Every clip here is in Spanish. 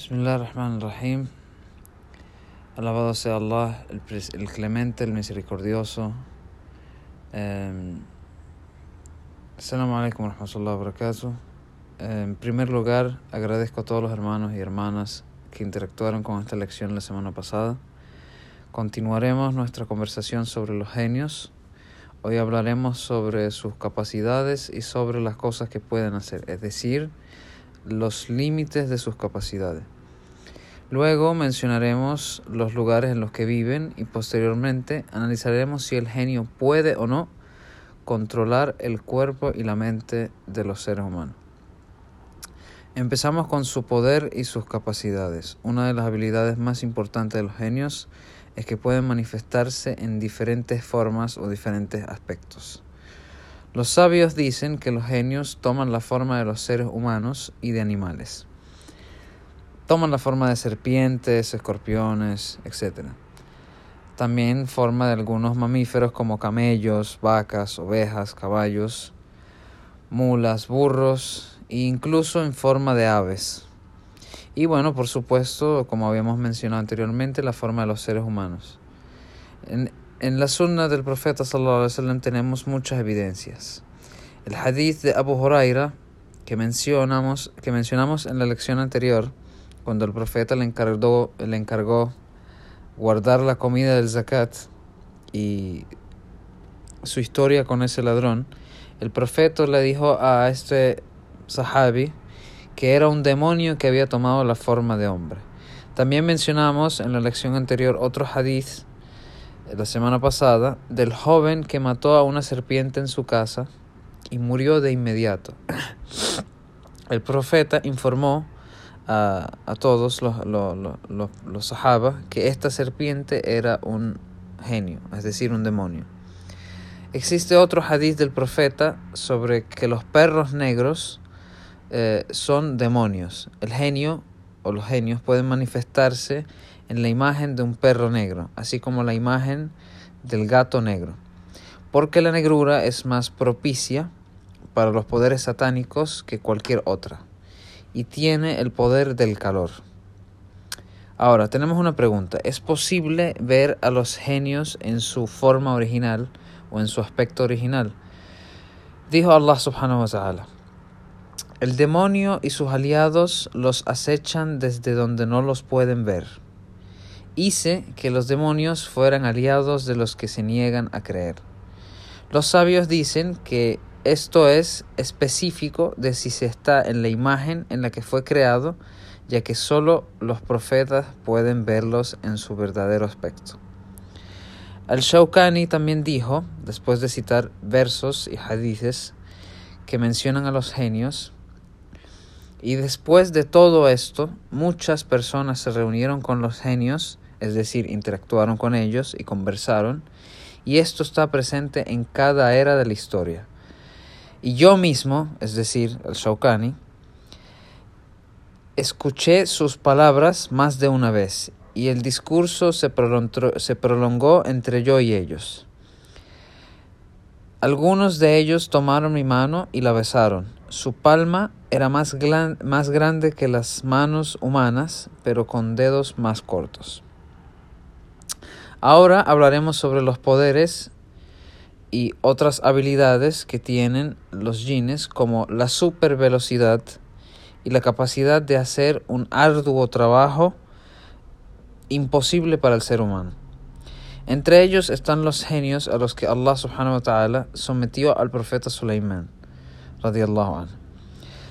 Bismillah ar-Rahman ar-Rahim. Alabado sea Allah, el, el, clemente, el misericordioso. Eh, Assalamu alaikum rahmatullahi wa barakatuh. En primer lugar, agradezco a todos los hermanos y hermanas que interactuaron con esta lección la semana pasada. Continuaremos nuestra conversación sobre los genios. Hoy hablaremos sobre sus capacidades y sobre las cosas que pueden hacer, es decir, los límites de sus capacidades. Luego mencionaremos los lugares en los que viven y posteriormente analizaremos si el genio puede o no controlar el cuerpo y la mente de los seres humanos. Empezamos con su poder y sus capacidades. Una de las habilidades más importantes de los genios es que pueden manifestarse en diferentes formas o diferentes aspectos. Los sabios dicen que los genios toman la forma de los seres humanos y de animales. Toman la forma de serpientes, escorpiones, etc. También forma de algunos mamíferos como camellos, vacas, ovejas, caballos, mulas, burros e incluso en forma de aves. Y bueno, por supuesto, como habíamos mencionado anteriormente, la forma de los seres humanos. En la sunna del profeta sallallahu tenemos muchas evidencias. El hadith de Abu Huraira que mencionamos, que mencionamos en la lección anterior, cuando el profeta le encargó, le encargó guardar la comida del zakat y su historia con ese ladrón, el profeta le dijo a este sahabi que era un demonio que había tomado la forma de hombre. También mencionamos en la lección anterior otro hadith la semana pasada del joven que mató a una serpiente en su casa y murió de inmediato. El profeta informó a, a todos los, los, los, los que esta serpiente era un genio, es decir, un demonio. Existe otro hadith del profeta sobre que los perros negros eh, son demonios. El genio o los genios pueden manifestarse en la imagen de un perro negro, así como la imagen del gato negro, porque la negrura es más propicia para los poderes satánicos que cualquier otra, y tiene el poder del calor. Ahora, tenemos una pregunta. ¿Es posible ver a los genios en su forma original o en su aspecto original? Dijo Allah subhanahu wa ta'ala. El demonio y sus aliados los acechan desde donde no los pueden ver hice que los demonios fueran aliados de los que se niegan a creer. Los sabios dicen que esto es específico de si se está en la imagen en la que fue creado, ya que solo los profetas pueden verlos en su verdadero aspecto. Al-Shawkani también dijo, después de citar versos y hadices que mencionan a los genios, y después de todo esto, muchas personas se reunieron con los genios, es decir, interactuaron con ellos y conversaron, y esto está presente en cada era de la historia. Y yo mismo, es decir, el Shaukani, escuché sus palabras más de una vez, y el discurso se prolongó, entre yo y ellos. Algunos de ellos tomaron mi mano y la besaron. Su palma era más grande que las manos humanas, pero con dedos más cortos. Ahora hablaremos sobre los poderes y otras habilidades que tienen los jeans como la supervelocidad y la capacidad de hacer un arduo trabajo imposible para el ser humano. Entre ellos están los genios a los que Allah subhanahu wa ta'ala sometió al profeta Sulaimán radiallahu anhu.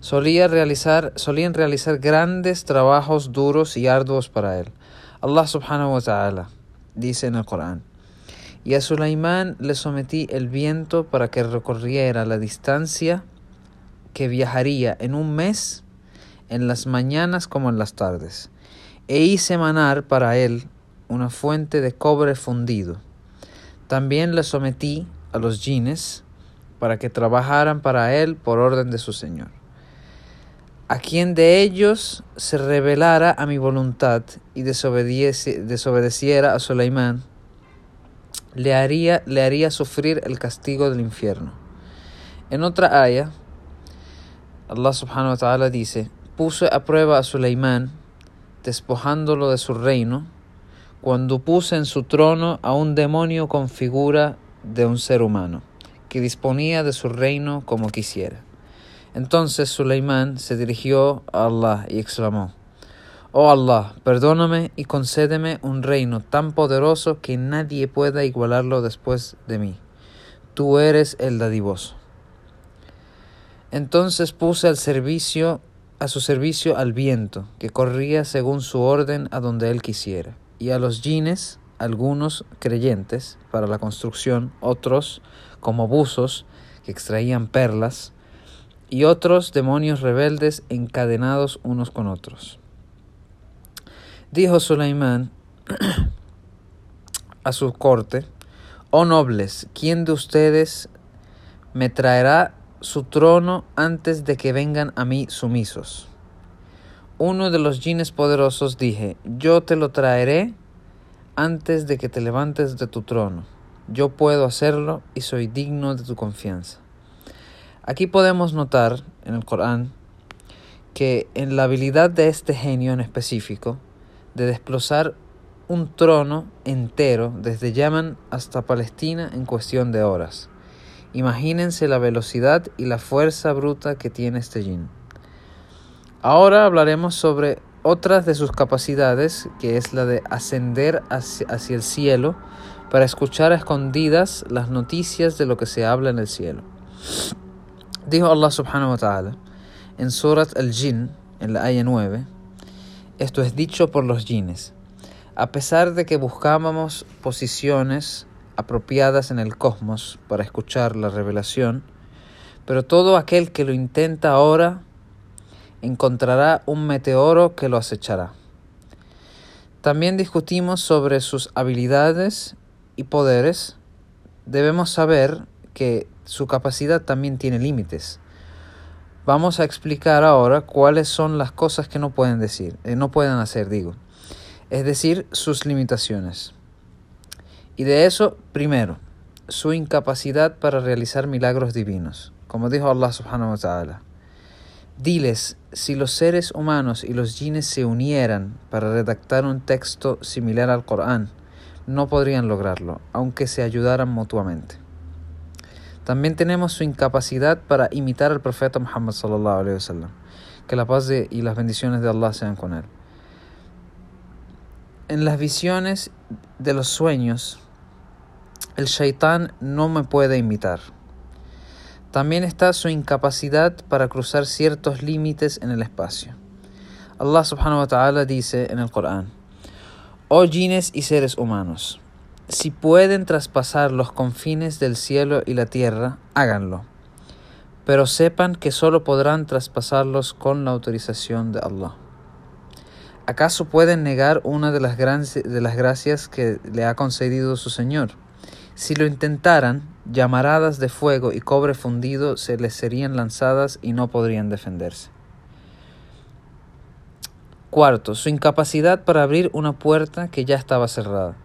Solía realizar, solían realizar grandes trabajos duros y arduos para él. Allah subhanahu wa ta'ala dice en el Corán. Y a Sulaimán le sometí el viento para que recorriera la distancia que viajaría en un mes, en las mañanas como en las tardes. E hice manar para él una fuente de cobre fundido. También le sometí a los jines para que trabajaran para él por orden de su Señor. A quien de ellos se rebelara a mi voluntad y desobedeciera a Sulaimán, le haría, le haría sufrir el castigo del infierno. En otra ayah, Allah subhanahu wa ta'ala dice, puse a prueba a Sulaimán despojándolo de su reino, cuando puse en su trono a un demonio con figura de un ser humano, que disponía de su reino como quisiera. Entonces Suleimán se dirigió a Allah y exclamó, Oh Allah, perdóname y concédeme un reino tan poderoso que nadie pueda igualarlo después de mí. Tú eres el dadivoso. Entonces puse al servicio a su servicio al viento, que corría según su orden a donde él quisiera, y a los jines, algunos creyentes para la construcción, otros como buzos que extraían perlas, y otros demonios rebeldes encadenados unos con otros. Dijo Suleimán a su corte, Oh nobles, ¿quién de ustedes me traerá su trono antes de que vengan a mí sumisos? Uno de los jines poderosos dije, Yo te lo traeré antes de que te levantes de tu trono. Yo puedo hacerlo y soy digno de tu confianza. Aquí podemos notar en el Corán que en la habilidad de este genio en específico de desplazar un trono entero desde Yemen hasta Palestina en cuestión de horas. Imagínense la velocidad y la fuerza bruta que tiene este jin. Ahora hablaremos sobre otras de sus capacidades, que es la de ascender hacia, hacia el cielo para escuchar a escondidas las noticias de lo que se habla en el cielo. Dijo Allah subhanahu wa ta'ala en Surat al-Jin, en la aya 9, esto es dicho por los jines. A pesar de que buscábamos posiciones apropiadas en el cosmos para escuchar la revelación, pero todo aquel que lo intenta ahora encontrará un meteoro que lo acechará. También discutimos sobre sus habilidades y poderes. Debemos saber que su capacidad también tiene límites. Vamos a explicar ahora cuáles son las cosas que no pueden decir, eh, no pueden hacer, digo. Es decir, sus limitaciones. Y de eso, primero, su incapacidad para realizar milagros divinos. Como dijo Allah subhanahu wa ta'ala. Diles, si los seres humanos y los jines se unieran para redactar un texto similar al Corán, no podrían lograrlo, aunque se ayudaran mutuamente. También tenemos su incapacidad para imitar al profeta Muhammad sallallahu alaihi wasallam. Que la paz y las bendiciones de Allah sean con él. En las visiones de los sueños, el shaitán no me puede imitar. También está su incapacidad para cruzar ciertos límites en el espacio. Allah subhanahu wa ta'ala dice en el Corán, Oh jines y seres humanos, si pueden traspasar los confines del cielo y la tierra, háganlo. Pero sepan que solo podrán traspasarlos con la autorización de Allah. ¿Acaso pueden negar una de las, de las gracias que le ha concedido su Señor? Si lo intentaran, llamaradas de fuego y cobre fundido se les serían lanzadas y no podrían defenderse. Cuarto, su incapacidad para abrir una puerta que ya estaba cerrada.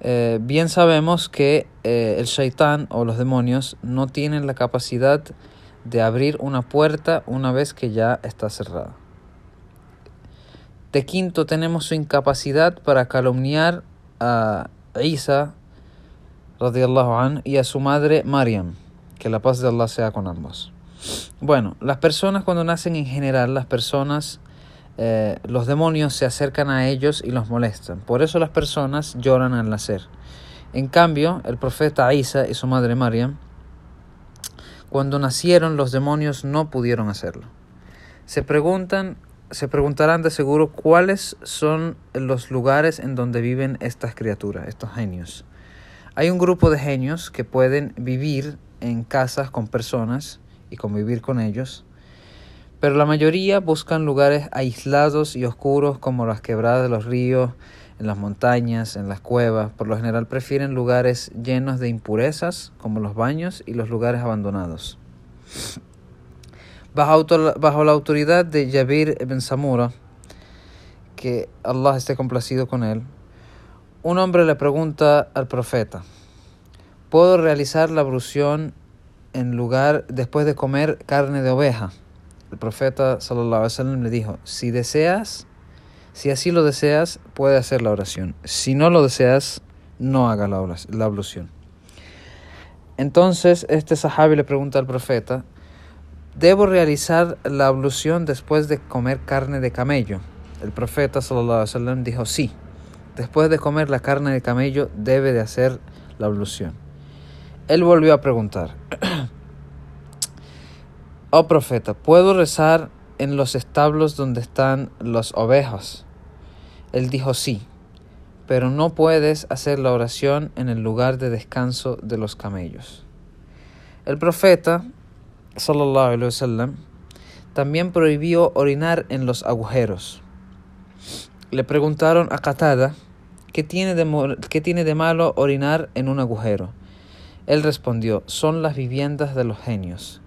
Eh, bien sabemos que eh, el shaitán o los demonios no tienen la capacidad de abrir una puerta una vez que ya está cerrada. De quinto tenemos su incapacidad para calumniar a Isa an, y a su madre Mariam, que la paz de Allah sea con ambos. Bueno, las personas cuando nacen en general, las personas eh, los demonios se acercan a ellos y los molestan. Por eso las personas lloran al nacer. En cambio, el profeta Isa y su madre Mariam, cuando nacieron los demonios no pudieron hacerlo. Se preguntan, se preguntarán de seguro cuáles son los lugares en donde viven estas criaturas, estos genios. Hay un grupo de genios que pueden vivir en casas con personas y convivir con ellos pero la mayoría buscan lugares aislados y oscuros como las quebradas de los ríos, en las montañas, en las cuevas. Por lo general prefieren lugares llenos de impurezas como los baños y los lugares abandonados. Bajo, la autoridad de Jabir ibn Samura, que Allah esté complacido con él, un hombre le pregunta al profeta, ¿puedo realizar la ablución en lugar después de comer carne de oveja? El profeta sallallahu alaihi le dijo, si deseas, Si así lo deseas, puede hacer la oración. Si no lo deseas, no haga la, la ablución. Entonces este sahabi le pregunta al profeta, ¿debo realizar la ablución después de comer carne de camello? El profeta sallallahu alaihi dijo, sí, después de comer la carne de camello debe de hacer la ablución. Él volvió a preguntar, oh profeta, ¿puedo rezar en los establos donde están los ovejas? Él dijo, sí, pero no puedes hacer la oración en el lugar de descanso de los camellos. El profeta, sallallahu alaihi wasallam, también prohibió orinar en los agujeros. Le preguntaron a Qatada, ¿qué tiene, de, ¿qué tiene de malo orinar en un agujero? Él respondió, son las viviendas de los genios,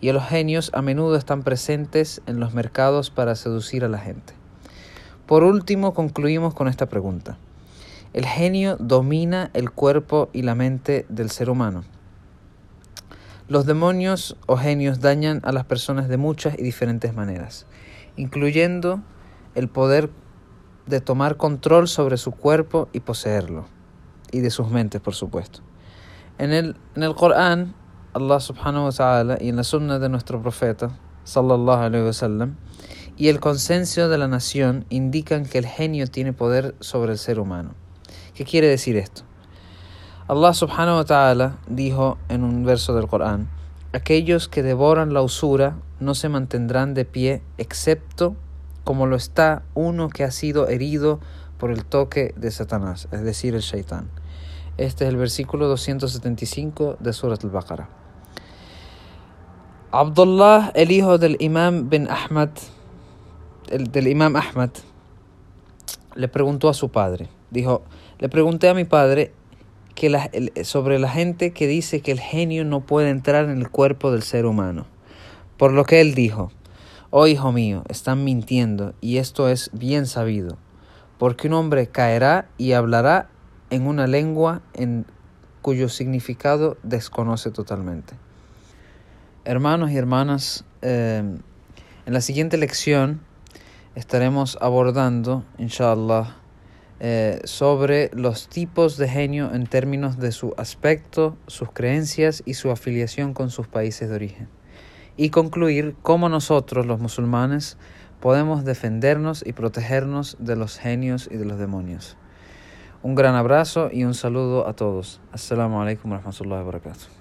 y los genios a menudo están presentes en los mercados para seducir a la gente. Por último, concluimos con esta pregunta. El genio domina el cuerpo y la mente del ser humano. Los demonios o genios dañan a las personas de muchas y diferentes maneras, incluyendo el poder de tomar control sobre su cuerpo y poseerlo, y de sus mentes, por supuesto. En el, en el Corán, Allah subhanahu wa ta'ala y en la sunna de nuestro profeta, sallallahu alayhi wa sallam, y el consenso de la nación indican que el genio tiene poder sobre el ser humano. ¿Qué quiere decir esto? Allah subhanahu wa ta'ala dijo en un verso del Corán, aquellos que devoran la usura no se mantendrán de pie excepto como lo está uno que ha sido herido por el toque de Satanás, es decir, el Shaitán. Este es el versículo 275 de Surat al-Baqarah. Abdullah, el hijo del imam bin Ahmad, el, del imam Ahmad, le preguntó a su padre, dijo, le pregunté a mi padre que sobre la gente que dice que el genio no puede entrar en el cuerpo del ser humano. Por lo que él dijo, oh hijo mío, están mintiendo y esto es bien sabido, porque un hombre caerá y hablará en una lengua en cuyo significado desconoce totalmente. Hermanos y hermanas, eh, en la siguiente lección estaremos abordando, inshallah, eh, sobre los tipos de genio en términos de su aspecto, sus creencias y su afiliación con sus países de origen. Y concluir cómo nosotros, los musulmanes, podemos defendernos y protegernos de los genios y de los demonios. Un gran abrazo y un saludo a todos. Assalamu alaikum wa rahmatullahi wa barakatuh.